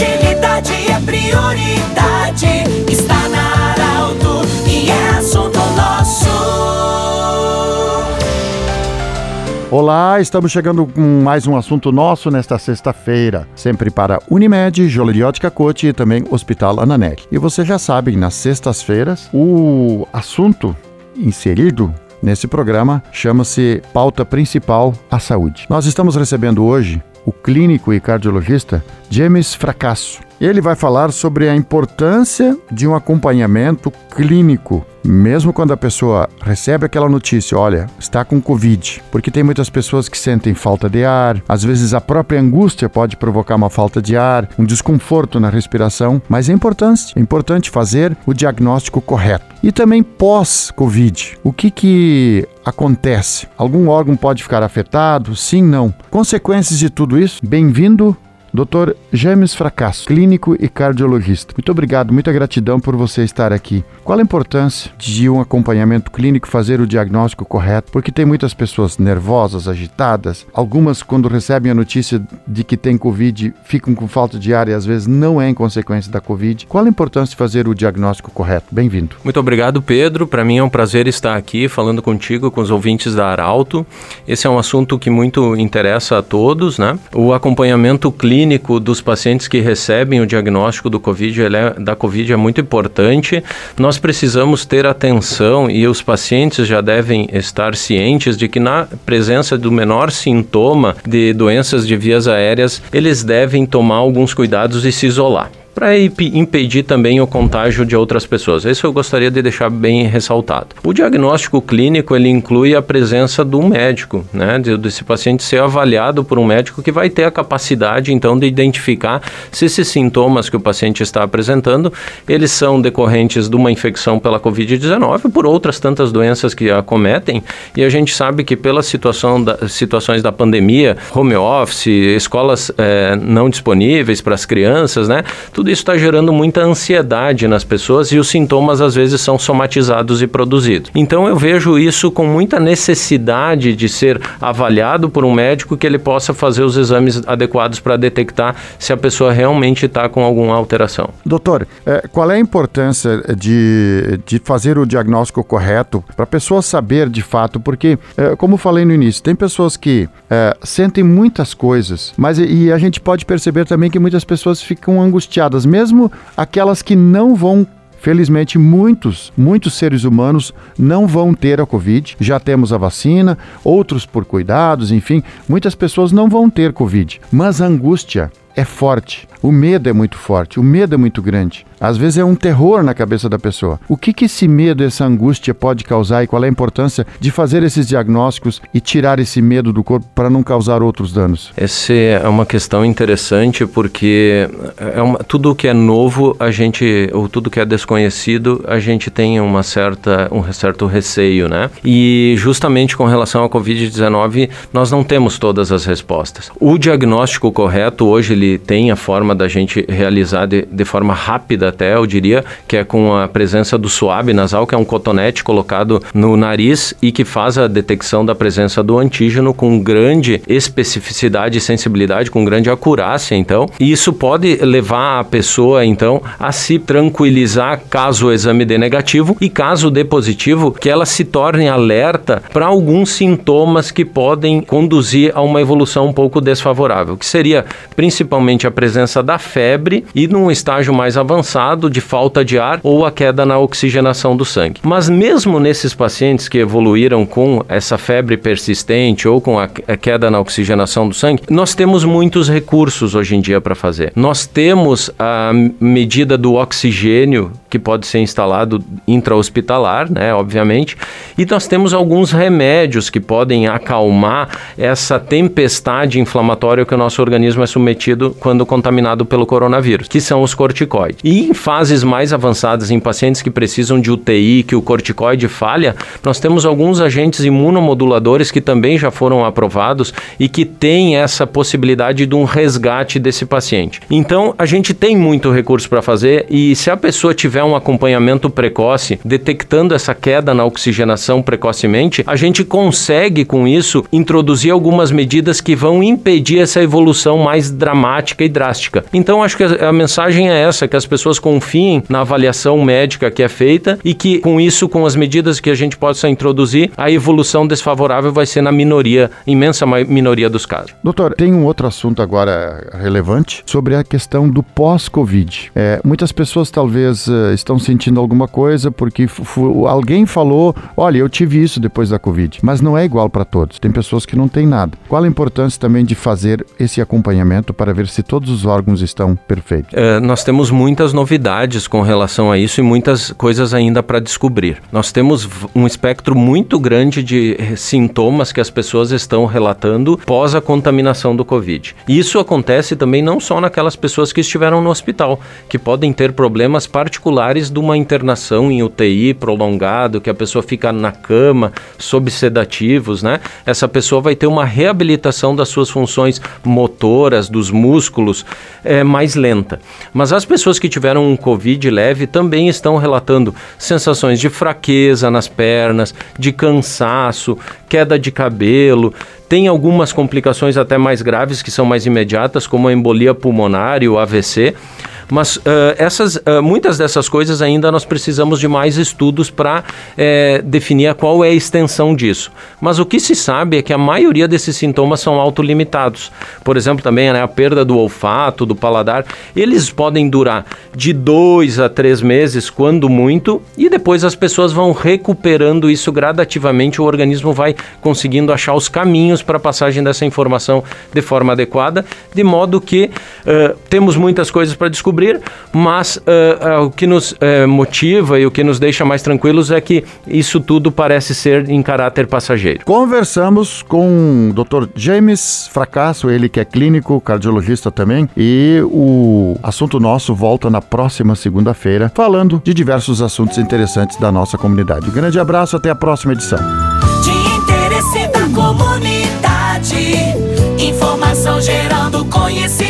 Agilidade é prioridade. Está na Arauto e é assunto nosso. Olá, estamos chegando com mais um assunto nosso nesta sexta-feira, sempre para Unimed, Joleriótica Cote e também Hospital Ananelli. E você já sabe, nas sextas-feiras, o assunto inserido nesse programa chama-se Pauta Principal a Saúde. Nós estamos recebendo hoje o clínico e cardiologista James Fracasso. Ele vai falar sobre a importância de um acompanhamento clínico, mesmo quando a pessoa recebe aquela notícia, olha, está com Covid, porque tem muitas pessoas que sentem falta de ar, às vezes a própria angústia pode provocar uma falta de ar, um desconforto na respiração, mas é importante, é importante fazer o diagnóstico correto. E também pós-Covid, o que que acontece? Algum órgão pode ficar afetado? Sim, não. Consequências de tudo isso? Bem-vindo Dr. James Fracasso, clínico e cardiologista. Muito obrigado, muita gratidão por você estar aqui. Qual a importância de um acompanhamento clínico fazer o diagnóstico correto? Porque tem muitas pessoas nervosas, agitadas, algumas quando recebem a notícia de que tem Covid ficam com falta de ar e às vezes não é em consequência da Covid. Qual a importância de fazer o diagnóstico correto? Bem-vindo. Muito obrigado, Pedro. Para mim é um prazer estar aqui falando contigo, com os ouvintes da Arauto. Esse é um assunto que muito interessa a todos, né? O acompanhamento clínico clínico dos pacientes que recebem o diagnóstico do COVID, é, da COVID é muito importante. Nós precisamos ter atenção e os pacientes já devem estar cientes de que na presença do menor sintoma de doenças de vias aéreas, eles devem tomar alguns cuidados e se isolar para impedir também o contágio de outras pessoas. Isso eu gostaria de deixar bem ressaltado. O diagnóstico clínico ele inclui a presença do médico, né, desse paciente ser avaliado por um médico que vai ter a capacidade então de identificar se esses sintomas que o paciente está apresentando eles são decorrentes de uma infecção pela COVID-19 ou por outras tantas doenças que acometem. E a gente sabe que pela situação da, situações da pandemia, home office, escolas é, não disponíveis para as crianças, né, tudo isso está gerando muita ansiedade nas pessoas e os sintomas às vezes são somatizados e produzidos. Então eu vejo isso com muita necessidade de ser avaliado por um médico que ele possa fazer os exames adequados para detectar se a pessoa realmente está com alguma alteração. Doutor, é, qual é a importância de, de fazer o diagnóstico correto para a pessoa saber de fato? Porque, é, como falei no início, tem pessoas que é, sentem muitas coisas, mas e a gente pode perceber também que muitas pessoas ficam angustiadas mesmo aquelas que não vão Felizmente, muitos, muitos seres humanos não vão ter a Covid. Já temos a vacina, outros por cuidados, enfim, muitas pessoas não vão ter Covid. Mas a angústia é forte, o medo é muito forte, o medo é muito grande. Às vezes é um terror na cabeça da pessoa. O que, que esse medo, essa angústia pode causar e qual é a importância de fazer esses diagnósticos e tirar esse medo do corpo para não causar outros danos? Essa é uma questão interessante porque é uma, tudo que é novo, a gente, ou tudo que é desconhecido, a gente tem uma certa, um certo receio, né? E justamente com relação à Covid-19, nós não temos todas as respostas. O diagnóstico correto hoje ele tem a forma da gente realizar de, de forma rápida até, eu diria, que é com a presença do suave nasal, que é um cotonete colocado no nariz e que faz a detecção da presença do antígeno com grande especificidade e sensibilidade, com grande acurácia, então. E isso pode levar a pessoa, então, a se tranquilizar caso o exame dê negativo e caso dê positivo, que ela se torne alerta para alguns sintomas que podem conduzir a uma evolução um pouco desfavorável, que seria principalmente a presença da febre e num estágio mais avançado de falta de ar ou a queda na oxigenação do sangue. Mas mesmo nesses pacientes que evoluíram com essa febre persistente ou com a queda na oxigenação do sangue, nós temos muitos recursos hoje em dia para fazer. Nós temos a medida do oxigênio que pode ser instalado intra-hospitalar, né, obviamente, e nós temos alguns remédios que podem acalmar essa tempestade inflamatória que o nosso organismo é submetido quando contaminado pelo coronavírus, que são os corticoides. E em fases mais avançadas, em pacientes que precisam de UTI, que o corticoide falha, nós temos alguns agentes imunomoduladores que também já foram aprovados e que têm essa possibilidade de um resgate desse paciente. Então, a gente tem muito recurso para fazer e se a pessoa tiver um acompanhamento precoce, detectando essa queda na oxigenação precocemente, a gente consegue com isso introduzir algumas medidas que vão impedir essa evolução mais dramática dramática e drástica. Então acho que a, mensagem é essa, que as pessoas confiem na avaliação médica que é feita e que com isso, com as medidas que a gente possa introduzir, a evolução desfavorável vai ser na minoria, imensa minoria dos casos. Doutor, tem um outro assunto agora relevante sobre a questão do pós-Covid. É, muitas pessoas talvez uh, estão sentindo alguma coisa porque alguém falou, olha, eu tive isso depois da Covid, mas não é igual para todos. Tem pessoas que não têm nada. Qual a importância também de fazer esse acompanhamento para ver se todos os órgãos estão perfeitos? É, nós temos muitas novidades com relação a isso e muitas coisas ainda para descobrir. Nós temos um espectro muito grande de sintomas que as pessoas estão relatando pós a contaminação do Covid. Isso acontece também não só naquelas pessoas que estiveram no hospital, que podem ter problemas particulares de uma internação em UTI prolongado, que a pessoa fica na cama sob sedativos, né? Essa pessoa vai ter uma reabilitação das suas funções motoras, dos músculos, é, mais lenta. Mas as pessoas que tiveram um Covid leve também estão relatando sensações de fraqueza nas pernas, de cansaço, queda de cabelo, tem algumas complicações até mais graves que são mais imediatas, como a embolia pulmonar e o AVC. Mas uh, essas, uh, muitas dessas coisas ainda nós precisamos de mais estudos para é, definir qual é a extensão disso. Mas o que se sabe é que a maioria desses sintomas são autolimitados. Por exemplo, também né, a perda do olfato, do paladar, eles podem durar de dois a três meses, quando muito, e depois as pessoas vão recuperando isso gradativamente, o organismo vai conseguindo achar os caminhos para a passagem dessa informação de forma adequada, de modo que uh, temos muitas coisas para descobrir descobrir, mas uh, uh, o que nos uh, motiva e o que nos deixa mais tranquilos é que isso tudo parece ser em caráter passageiro. Conversamos com o Dr. James Fracasso, ele que é clínico, cardiologista também, e o assunto nosso volta na próxima segunda-feira, falando de diversos assuntos interessantes da nossa comunidade. Um grande abraço, até a próxima edição. De interesse da comunidade, informação gerando conhecimento.